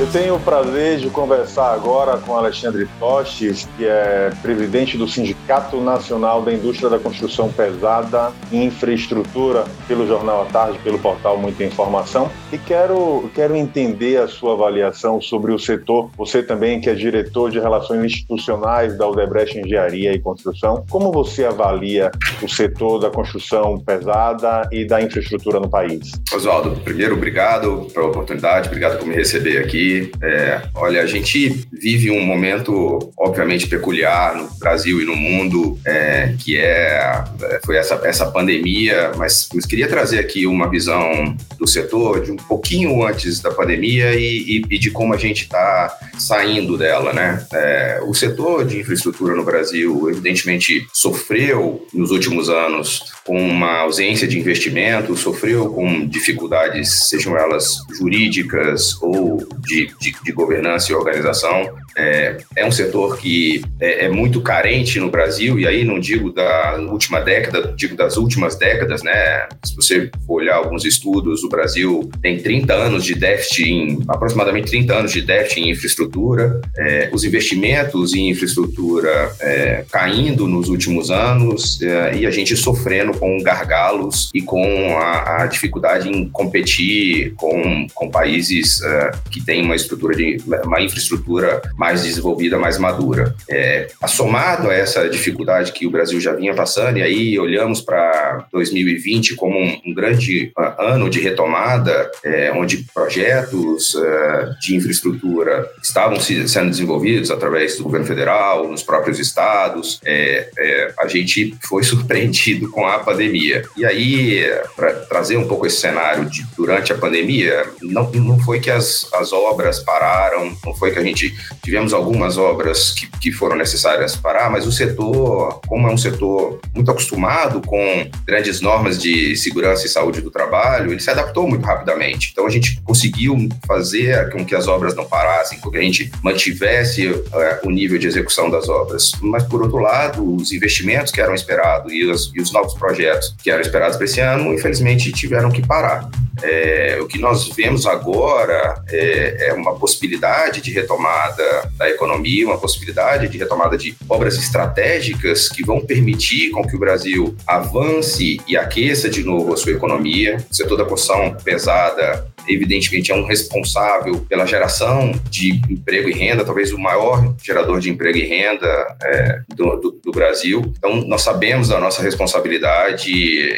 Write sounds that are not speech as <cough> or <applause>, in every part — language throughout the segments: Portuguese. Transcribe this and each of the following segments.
Eu tenho o prazer de conversar agora com Alexandre Tostes, que é presidente do Sindicato Nacional da Indústria da Construção Pesada e Infraestrutura, pelo Jornal à Tarde, pelo portal Muita Informação. E quero, quero entender a sua avaliação sobre o setor. Você também, que é diretor de Relações Institucionais da Odebrecht Engenharia e Construção, como você avalia o setor da construção pesada e da infraestrutura no país? Oswaldo, primeiro, obrigado pela oportunidade, obrigado por me receber aqui. É, olha, a gente vive um momento, obviamente, peculiar no Brasil e no mundo, é, que é, é foi essa, essa pandemia, mas, mas queria trazer aqui uma visão do setor de um pouquinho antes da pandemia e, e, e de como a gente está saindo dela, né? É, o setor de infraestrutura no Brasil, evidentemente, sofreu nos últimos anos com uma ausência de investimento, sofreu com dificuldades, sejam elas jurídicas ou de de, de, governança e organização. É, é um setor que é, é, muito carente no Brasil, e aí não digo da última década, digo das últimas décadas, né? Se você for olhar alguns estudos, o Brasil tem 30 anos de déficit, em, aproximadamente 30 anos de déficit em infraestrutura, é, os investimentos em infraestrutura é, caindo nos últimos anos, é, e a gente sofrendo com gargalos e com a, a dificuldade em competir com, com países é, que têm uma estrutura de uma infraestrutura mais desenvolvida, mais madura. É, somado a essa dificuldade que o Brasil já vinha passando, e aí olhamos para 2020 como um, um, grande uh, ano de retomada, é, onde projetos uh, de infraestrutura estavam se, sendo desenvolvidos através do governo federal, nos próprios estados, é, é a gente foi <laughs> surpreendido com a pandemia. E aí, para trazer um pouco esse cenário de durante a pandemia, não, não foi que as, as obras obras pararam, não foi que a gente tivemos algumas obras que, que foram necessárias parar, mas o setor, como é um setor muito acostumado com grandes normas de segurança e saúde do trabalho, ele se adaptou muito rapidamente. Então a gente conseguiu fazer com que as obras não parassem, com que a gente mantivesse uh, o nível de execução das obras. Mas por outro lado, os investimentos que eram esperados e os, e os novos projetos que eram esperados para esse ano, infelizmente tiveram que parar. É, o que nós vemos agora é, é, uma possibilidade de retomada da economia, uma possibilidade de retomada de obras estratégicas que vão permitir com que o Brasil avance e aqueça de novo a sua economia. O setor da construção pesada evidentemente é um responsável pela geração de emprego e renda, talvez o maior gerador de emprego e renda é, do, do, do, Brasil. Então, nós sabemos da nossa responsabilidade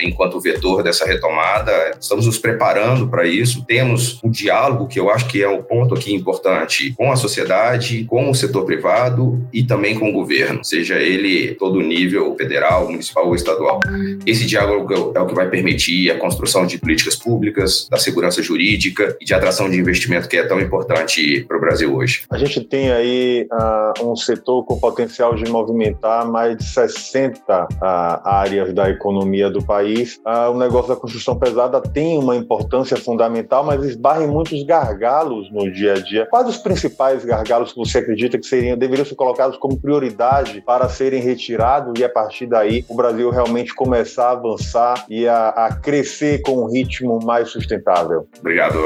enquanto vetor dessa retomada, estamos nos preparando para isso, temos um diálogo que eu acho que é o ponto aqui importante com a sociedade, com o setor privado e também com o governo, seja ele todo nível federal, municipal ou estadual. Esse diálogo é o que vai permitir a construção de políticas públicas, da segurança jurídica, e de atração de investimento que é tão importante para o Brasil hoje. A gente tem aí uh, um setor com potencial de movimentar mais de 60 uh, áreas da economia do país. Uh, o negócio da construção pesada tem uma importância fundamental, mas esbarra em muitos gargalos no dia a dia. Quais os principais gargalos que você acredita que seriam, deveriam ser colocados como prioridade para serem retirados e a partir daí o Brasil realmente começar a avançar e a, a crescer com um ritmo mais sustentável? Obrigado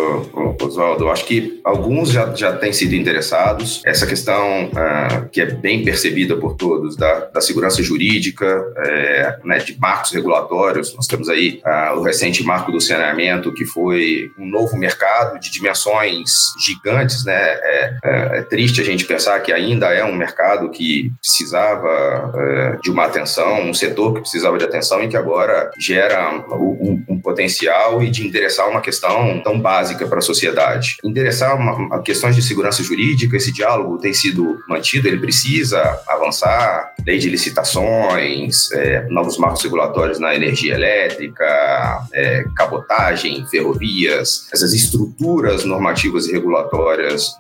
Oswaldo. Acho que alguns já, já têm sido interessados. Essa questão uh, que é bem percebida por todos da, da segurança jurídica, é, né, de marcos regulatórios. Nós temos aí uh, o recente marco do saneamento, que foi um novo mercado de dimensões gigantes. Né? É, é, é triste a gente pensar que ainda é um mercado que precisava uh, de uma atenção, um setor que precisava de atenção e que agora gera um, um potencial e de endereçar uma questão tão básica para a sociedade. Endereçar uma, questões de segurança jurídica, esse diálogo tem sido mantido, ele precisa avançar, lei de licitações, é, novos marcos regulatórios na energia elétrica, é, cabotagem, ferrovias, essas estruturas normativas e regulatórias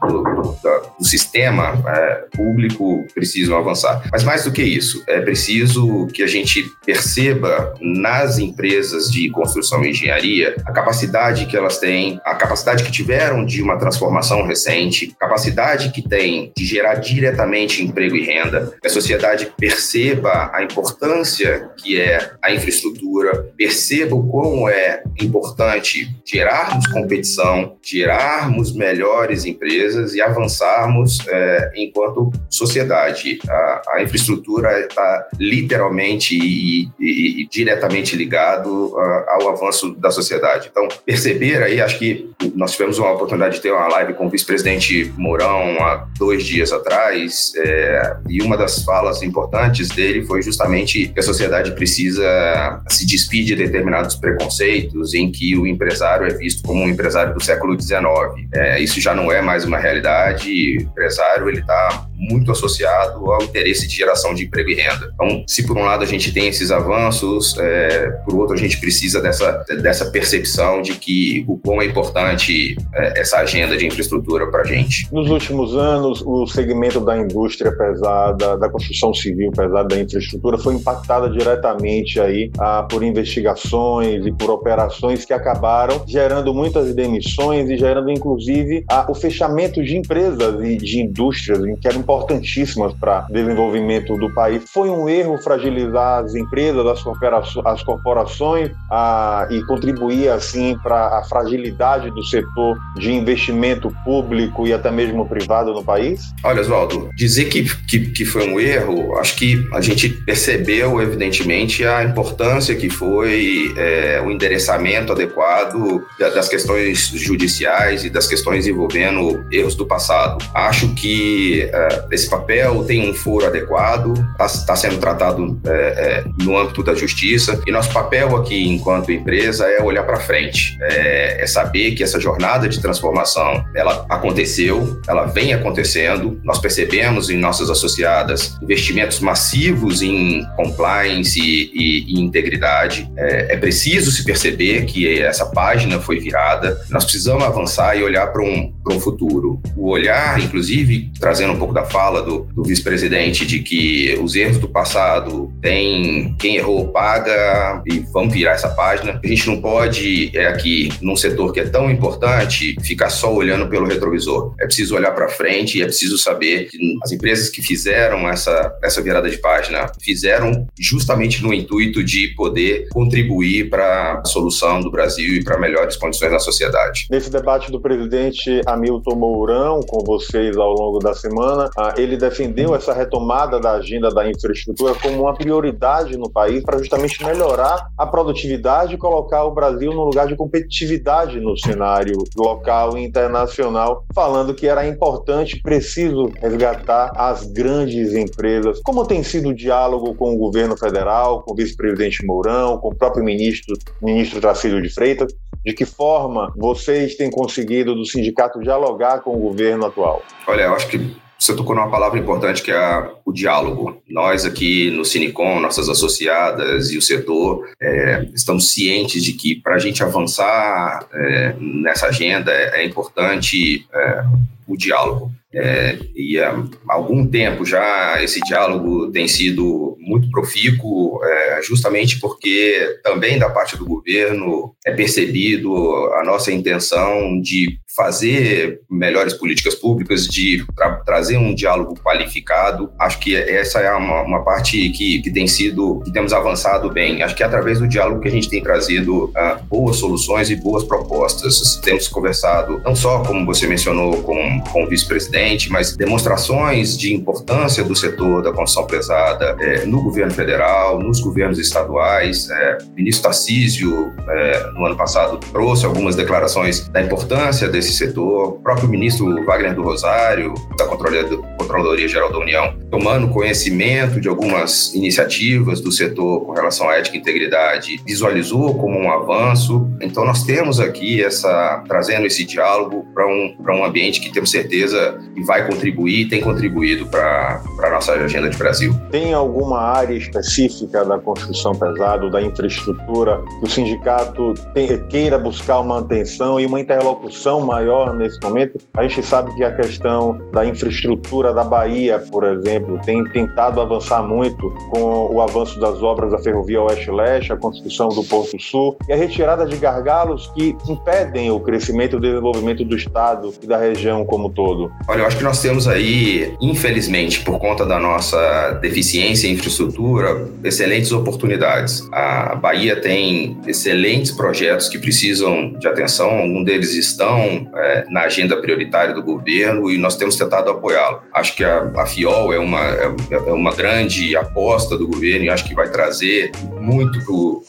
do, do, do sistema é, público precisam avançar. Mas mais do que isso, é preciso que a gente perceba nas empresas de construção e engenharia a capacidade que elas têm a capacidade que tiveram de uma transformação recente, capacidade que tem de gerar diretamente emprego e renda, que a sociedade perceba a importância que é a infraestrutura, perceba o quão é importante gerar gerarmos competição, gerarmos melhores empresas e avançarmos é, enquanto sociedade. A, a infraestrutura está literalmente e, e, e, diretamente ligado a, ao avanço da sociedade. Então, perceber aí, acho que nós tivemos uma oportunidade de ter uma live com o vice-presidente Mourão há dois dias atrás, é, e uma das falas importantes dele foi justamente que a sociedade precisa se despedir de determinados preconceitos em que o empresário é visto como um empresário do século XIX. É, isso já não é mais uma realidade. O empresário ele está muito associado ao interesse de geração de emprego e renda. Então, se por um lado a gente tem esses avanços, é, por outro a gente precisa dessa, dessa percepção de que o quão é importante é, essa agenda de infraestrutura para a gente. Nos últimos anos, o segmento da indústria pesada, da construção civil pesada, da infraestrutura, foi impactada diretamente aí ah, por investigações e por operações que acabaram gerando muitas demissões e gerando inclusive ah, o fechamento de empresas e de indústrias que eram importantíssimas para desenvolvimento do país. Foi um erro fragilizar as empresas, as, corporações, as corporações a, e contribuir assim para a fragilidade do setor de investimento público e até mesmo privado no país? Olha, Oswaldo, dizer que, que, que foi um erro, acho que a gente percebeu, evidentemente, a importância que foi é, o endereçamento adequado das questões judiciais e das questões envolvendo erros do passado. Acho que esse papel tem um foro adequado, está tá sendo tratado é, é, no âmbito da justiça, e nosso papel aqui, enquanto empresa, é olhar para frente, é, é, saber que essa jornada de transformação ela aconteceu, ela vem acontecendo, nós percebemos em nossas associadas investimentos massivos em compliance e, e, e integridade. É, é, preciso se perceber que essa página foi virada, nós precisamos avançar e olhar para um, um futuro. O olhar, inclusive, trazendo um pouco da fala do, do vice-presidente de que os erros do passado tem quem errou paga e vamos virar essa página. A gente não pode, é aqui, num setor que é tão importante, ficar só olhando pelo retrovisor. É preciso olhar para frente e é preciso saber que as empresas que fizeram essa, essa virada de página fizeram justamente no intuito de poder contribuir para a solução do Brasil e para melhores condições na sociedade. Nesse debate do presidente Hamilton Mourão com vocês ao longo da semana, ele defendeu essa retomada da agenda da infraestrutura como uma prioridade no país para justamente melhorar a produtividade e colocar o Brasil no lugar de competitividade no cenário local e internacional, falando que era importante, preciso resgatar as grandes empresas. Como tem sido o diálogo com o governo federal, com o vice-presidente Mourão, com o próprio ministro, ministro Tracílio de Freitas, de que forma vocês têm conseguido do sindicato dialogar com o governo atual? Olha, eu acho que você tocou numa palavra importante que é o diálogo. Nós aqui no Cinicom, nossas associadas e o setor, é, estamos cientes de que para a gente avançar é, nessa agenda é, é importante é, o diálogo. É, e há algum tempo já esse diálogo tem sido muito profícuo, é, justamente porque também da parte do governo é percebido a nossa intenção de fazer melhores políticas públicas, de tra trazer um diálogo qualificado. Acho que essa é uma, uma parte que, que tem sido, que temos avançado bem. Acho que é através do diálogo que a gente tem trazido uh, boas soluções e boas propostas. Temos conversado, não só como você mencionou com, com o vice-presidente, mas demonstrações de importância do setor da construção pesada é, no governo federal, nos governos estaduais. É, o ministro Tarcísio, é, no ano passado, trouxe algumas declarações da importância desse setor, o próprio ministro Wagner do Rosário, da Controladoria Geral da União, tomando conhecimento de algumas iniciativas do setor com relação à ética e integridade, visualizou como um avanço. Então, nós temos aqui essa, trazendo esse diálogo para um, um ambiente que temos certeza que vai contribuir, tem contribuído para a nossa agenda de Brasil. Tem alguma área específica da construção pesada, da infraestrutura, que o sindicato tem, queira buscar uma atenção e uma interlocução maior nesse momento. A gente sabe que a questão da infraestrutura infraestrutura da Bahia, por exemplo, tem tentado avançar muito com o avanço das obras da ferrovia Oeste-Leste, a construção do Porto Sul e a retirada de gargalos que impedem o crescimento e o desenvolvimento do Estado e da região como um todo? Olha, eu acho que nós temos aí, infelizmente, por conta da nossa deficiência em infraestrutura, excelentes oportunidades. A Bahia tem excelentes projetos que precisam de atenção, alguns deles estão é, na agenda prioritária do governo e nós temos tentado apoiá-lo. Acho que a, a FIOL é uma, é, é uma grande aposta do governo e acho que vai trazer muito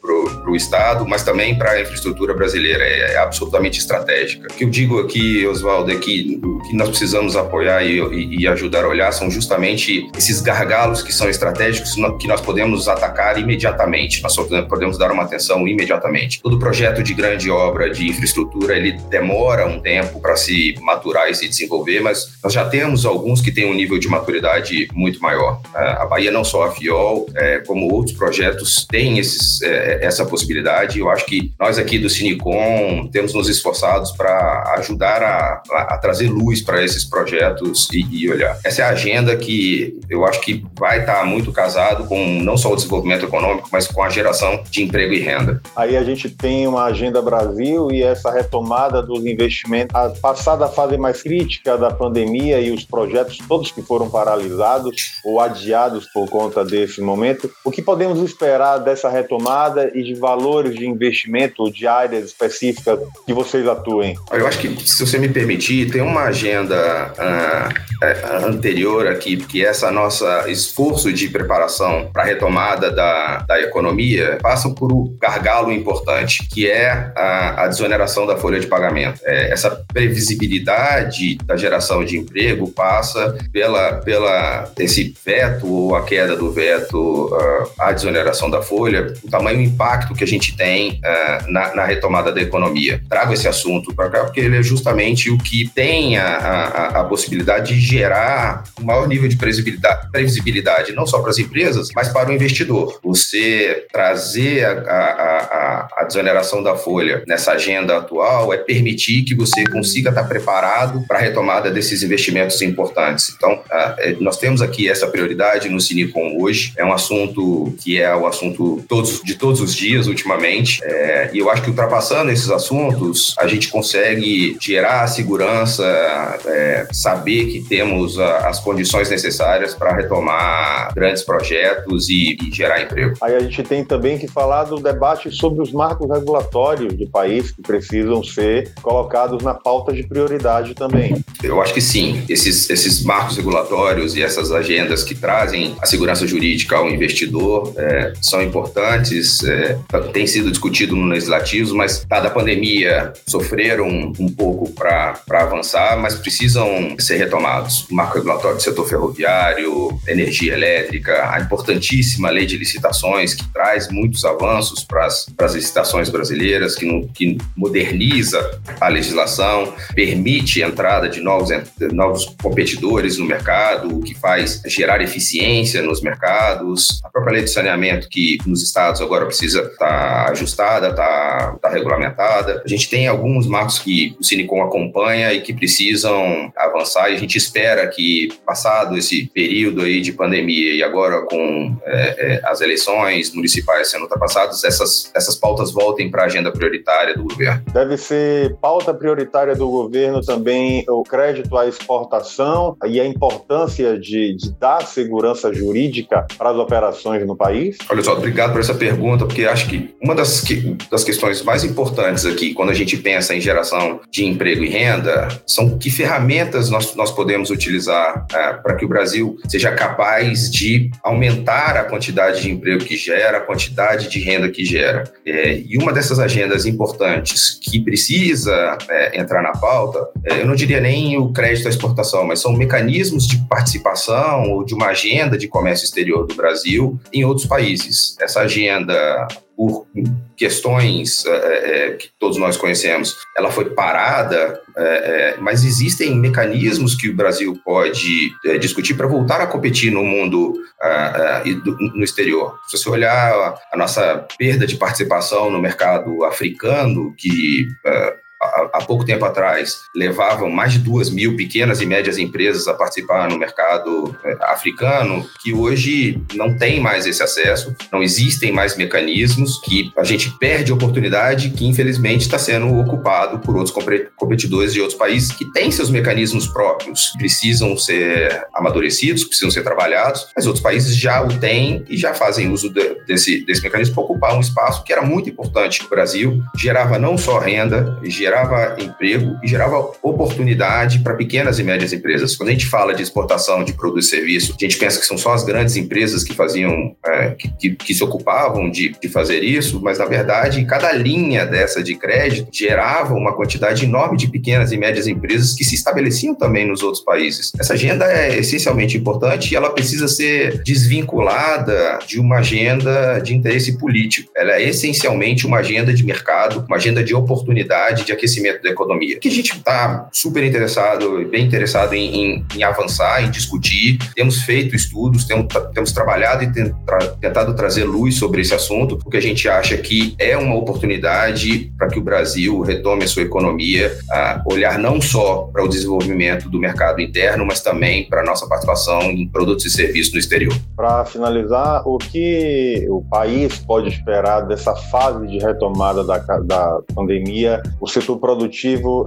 para o Estado, mas também para a infraestrutura brasileira. É, é, absolutamente estratégica. O que eu digo aqui, Oswaldo, é que o que nós precisamos apoiar e, e, e, ajudar a olhar são justamente esses gargalos que são estratégicos que nós podemos atacar imediatamente. Nós podemos dar uma atenção imediatamente. Todo projeto de grande obra de infraestrutura, ele demora um tempo para se maturar e se desenvolver, mas nós já temos alguns que têm um nível de maturidade muito maior. A Bahia, não só a FIOL, é, como outros projetos, tem esses, é, essa possibilidade. Eu acho que nós aqui do Cinicom temos nos esforçados para ajudar a, a, trazer luz para esses projetos e, e, olhar. Essa é a agenda que eu acho que vai estar tá muito casado com não só o desenvolvimento econômico, mas com a geração de emprego e renda. Aí a gente tem uma agenda Brasil e essa retomada dos investimentos, a passada fase mais crítica da pandemia e os projetos todos que foram paralisados ou adiados por conta desse momento. O que podemos esperar dessa retomada e de valores de investimento de áreas específicas que vocês atuem? Eu acho que, se você me permitir, tem uma agenda uh, anterior aqui, que essa nossa esforço de preparação para a retomada da, da economia passa por um gargalo importante, que é a, a desoneração da folha de pagamento. É, essa previsibilidade da geração de emprego passa pela, pela esse veto ou a queda do veto uh, à desoneração da folha, o tamanho impacto que a gente tem uh, na, na, retomada da economia. Trago esse assunto para cá porque ele é justamente o que tem a, a, a possibilidade de gerar um maior nível de previsibilidade, previsibilidade não só para as empresas, mas para o investidor. Você trazer a, a, a, desoneração da folha nessa agenda atual é permitir que você consiga estar preparado para a retomada desses investimentos importantes. Então, é, nós temos aqui essa prioridade no Cinicom hoje. É um assunto que é o assunto todos, de todos os dias ultimamente. É, e eu acho que ultrapassando esses assuntos, a gente consegue gerar a segurança, é, saber que temos a, as condições necessárias para retomar grandes projetos e, e gerar emprego. Aí a gente tem também que falar do debate sobre os marcos regulatórios do país que precisam ser colocados na pauta de prioridade também. Eu acho que sim. Esses, esses marcos regulatórios e essas agendas que trazem a segurança jurídica ao investidor é, são importantes, é, tem sido discutido no legislativo, mas dada a pandemia sofreram um pouco para avançar, mas precisam ser retomados. O marco regulatório do setor ferroviário, energia elétrica, a importantíssima lei de licitações que traz muitos avanços para as licitações brasileiras, que, no, que moderniza a legislação, permite a entrada de novos, novos competidores no mercado, o que faz gerar eficiência nos mercados. A própria lei de saneamento, que nos estados agora precisa estar tá ajustada, estar tá, tá regulamentada. A gente tem alguns marcos que o Cinicom acompanha e que precisam avançar, e a gente espera que, passado esse período aí de pandemia e agora com é, é, as eleições municipais sendo ultrapassadas, essas, essas pautas voltem para a agenda prioritária do governo. Deve ser pauta prioritária do governo também o crédito à exportação e a importância de, de dar segurança jurídica para as operações no país? Olha só, obrigado por essa pergunta, porque acho que uma das, que, das questões mais importantes aqui, quando a gente pensa em geração de emprego e renda, são que ferramentas nós, nós podemos utilizar é, para que o Brasil seja capaz de aumentar a quantidade de emprego que gera, a quantidade de renda que gera. É, e uma dessas agendas importantes que precisa é, entrar na pauta, é, eu não diria nem o crédito à exportação, mas são mecanismos de participação ou de uma agenda de comércio exterior do Brasil em outros países. Essa agenda por questões é, que todos nós conhecemos, ela foi parada, é, mas existem mecanismos que o Brasil pode é, discutir para voltar a competir no mundo no exterior. Se você olhar a nossa perda de participação no mercado africano, que há, pouco tempo atrás levavam mais de duas mil pequenas e médias empresas a participar no mercado é, africano, que hoje não tem mais esse acesso, não existem mais mecanismos, que a gente perde oportunidade que infelizmente está sendo ocupado por outros competidores de outros países que têm seus mecanismos próprios, precisam ser amadurecidos, precisam ser trabalhados, mas outros países já o têm e já fazem uso de, desse, desse mecanismo para ocupar um espaço que era muito importante no Brasil, gerava não só renda, gerava emprego e gerava oportunidade para pequenas e médias empresas. Quando a gente fala de exportação de produtos e serviços, a gente pensa que são só as grandes empresas que faziam, é, que, que, que, se ocupavam de, de fazer isso, mas na verdade cada linha dessa de crédito gerava uma quantidade enorme de pequenas e médias empresas que se estabeleciam também nos outros países. Essa agenda é essencialmente importante e ela precisa ser desvinculada de uma agenda de interesse político. Ela é essencialmente uma agenda de mercado, uma agenda de oportunidade, de aquecimento da economia, que a gente está super interessado, bem interessado em, em, em, avançar, em discutir. Temos feito estudos, temos, temos trabalhado e tentado trazer luz sobre esse assunto, porque a gente acha que é uma oportunidade para que o Brasil retome a sua economia, a olhar não só para o desenvolvimento do mercado interno, mas também para a nossa participação em produtos e serviços no exterior. Para finalizar, o que o país pode esperar dessa fase de retomada da, da pandemia? O setor produtivo,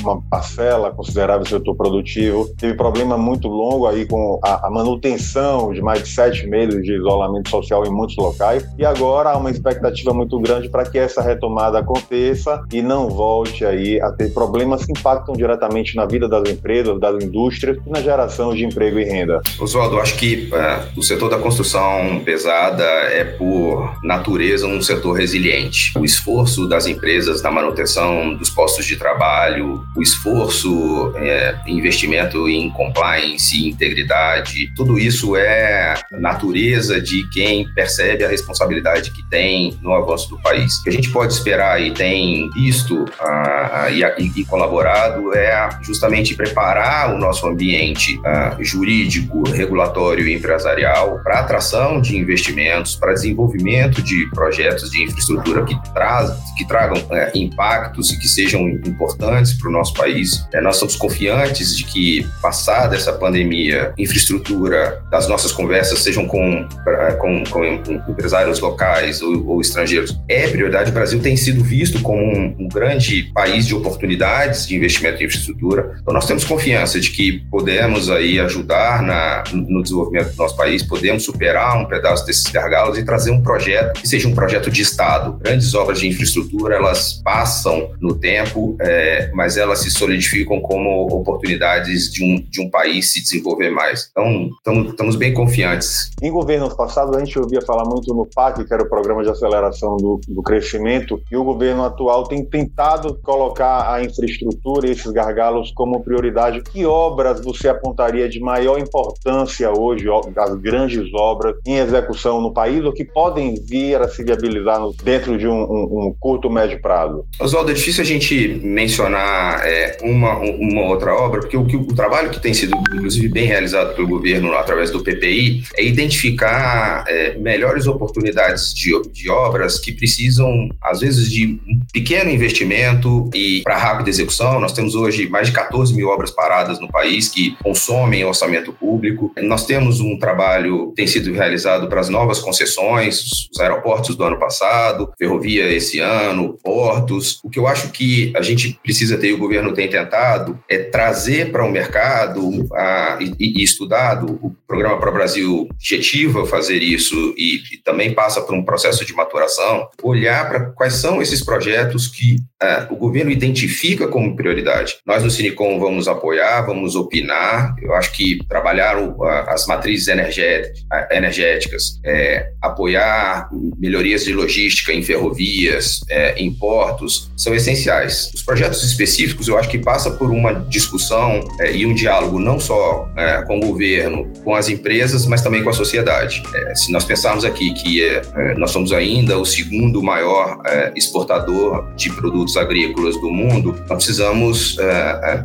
uma parcela considerável do setor produtivo, teve problema muito longo aí com a, manutenção de mais de sete meses de isolamento social em muitos locais e agora há uma expectativa muito grande para que essa retomada aconteça e não volte aí a ter problemas que impactam diretamente na vida das empresas, das indústrias e na geração de emprego e renda. Oswaldo, acho que uh, o setor da construção pesada é, por natureza, um setor resiliente. O esforço das empresas na manutenção dos postos de trabalho, o esforço, é, investimento em compliance, integridade, tudo isso é natureza de quem percebe a responsabilidade que tem no avanço do país. O que a gente pode esperar e tem visto uh, e, e, colaborado é justamente preparar o nosso ambiente uh, jurídico, regulatório e empresarial para atração de investimentos, para desenvolvimento de projetos de infraestrutura que, traz, que tragam uh, impactos e que sejam importantes para o nosso país. É, nós estamos confiantes de que, passada essa pandemia, infraestrutura das nossas conversas, sejam com, com, com empresários locais ou, ou, estrangeiros, é prioridade. O Brasil tem sido visto como um, um grande país de oportunidades de investimento em infraestrutura. Então, nós temos confiança de que podemos aí ajudar na, no desenvolvimento do nosso país, podemos superar um pedaço desses gargalos e trazer um projeto que seja um projeto de Estado. Grandes obras de infraestrutura, elas passam no tempo, é, mas elas se solidificam como oportunidades de um, de um país se desenvolver mais. Então, estamos, estamos bem confiantes. Em governos passados, a gente ouvia falar muito no PAC, que era o Programa de Aceleração do, do Crescimento, e o governo atual tem tentado colocar a infraestrutura e esses gargalos como prioridade. Que obras você apontaria de maior importância hoje, as grandes obras em execução no país, ou que podem vir a se viabilizar no, dentro de um, um, um curto, médio prazo? Oswaldo, é difícil a gente mencionar é, uma, uma outra obra, porque o, o trabalho que tem sido, inclusive, bem realizado pelo governo através do PPI é identificar é, melhores oportunidades de, de obras que precisam, às vezes, de um pequeno investimento e para rápida execução. Nós temos hoje mais de 14 mil obras paradas no país que consomem orçamento público. Nós temos um trabalho que tem sido realizado para as novas concessões, os aeroportos do ano passado, ferrovia esse ano, portos. O que eu acho que a gente precisa ter e o governo tem tentado é trazer para o mercado a, e, e, estudado o programa para o Brasil objetiva fazer isso e, e, também passa por um processo de maturação, olhar para quais são esses projetos que é, o governo identifica como prioridade. Nós no Sinicom vamos apoiar, vamos opinar. Eu acho que trabalhar o, a, as matrizes energéticas, energéticas é, apoiar melhorias de logística em ferrovias, é, em portos, são essenciais. Os projetos específicos, eu acho que passa por uma discussão é, e um diálogo não só é, com o governo, com as empresas, mas também com a sociedade. É, se nós pensarmos aqui que é, nós somos ainda o segundo maior exportador de produtos agrícolas do mundo, nós precisamos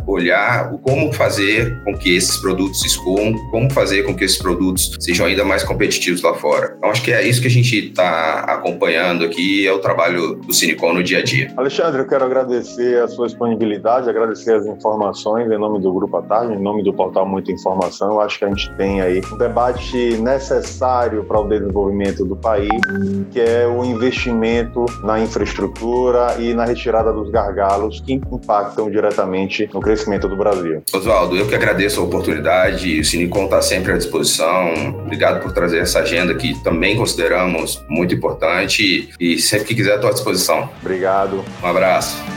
olhar como fazer com que esses produtos escoam, como fazer com que esses produtos sejam ainda mais competitivos lá fora. Então, acho que é isso que a gente está acompanhando aqui, é o trabalho do Cinecom no dia a dia. Alexandre, eu quero agradecer agradecer a sua disponibilidade, agradecer as informações em nome do Grupo à Tarde, em nome do portal Muita Informação. Eu acho que a gente tem aí um debate necessário para o desenvolvimento do país, que é o investimento na infraestrutura e na retirada dos gargalos que impactam diretamente no crescimento do Brasil. Oswaldo, eu que agradeço a oportunidade, o Sinicom está sempre à disposição. Obrigado por trazer essa agenda que também consideramos muito importante e sempre que quiser estou à disposição. Obrigado. Um abraço.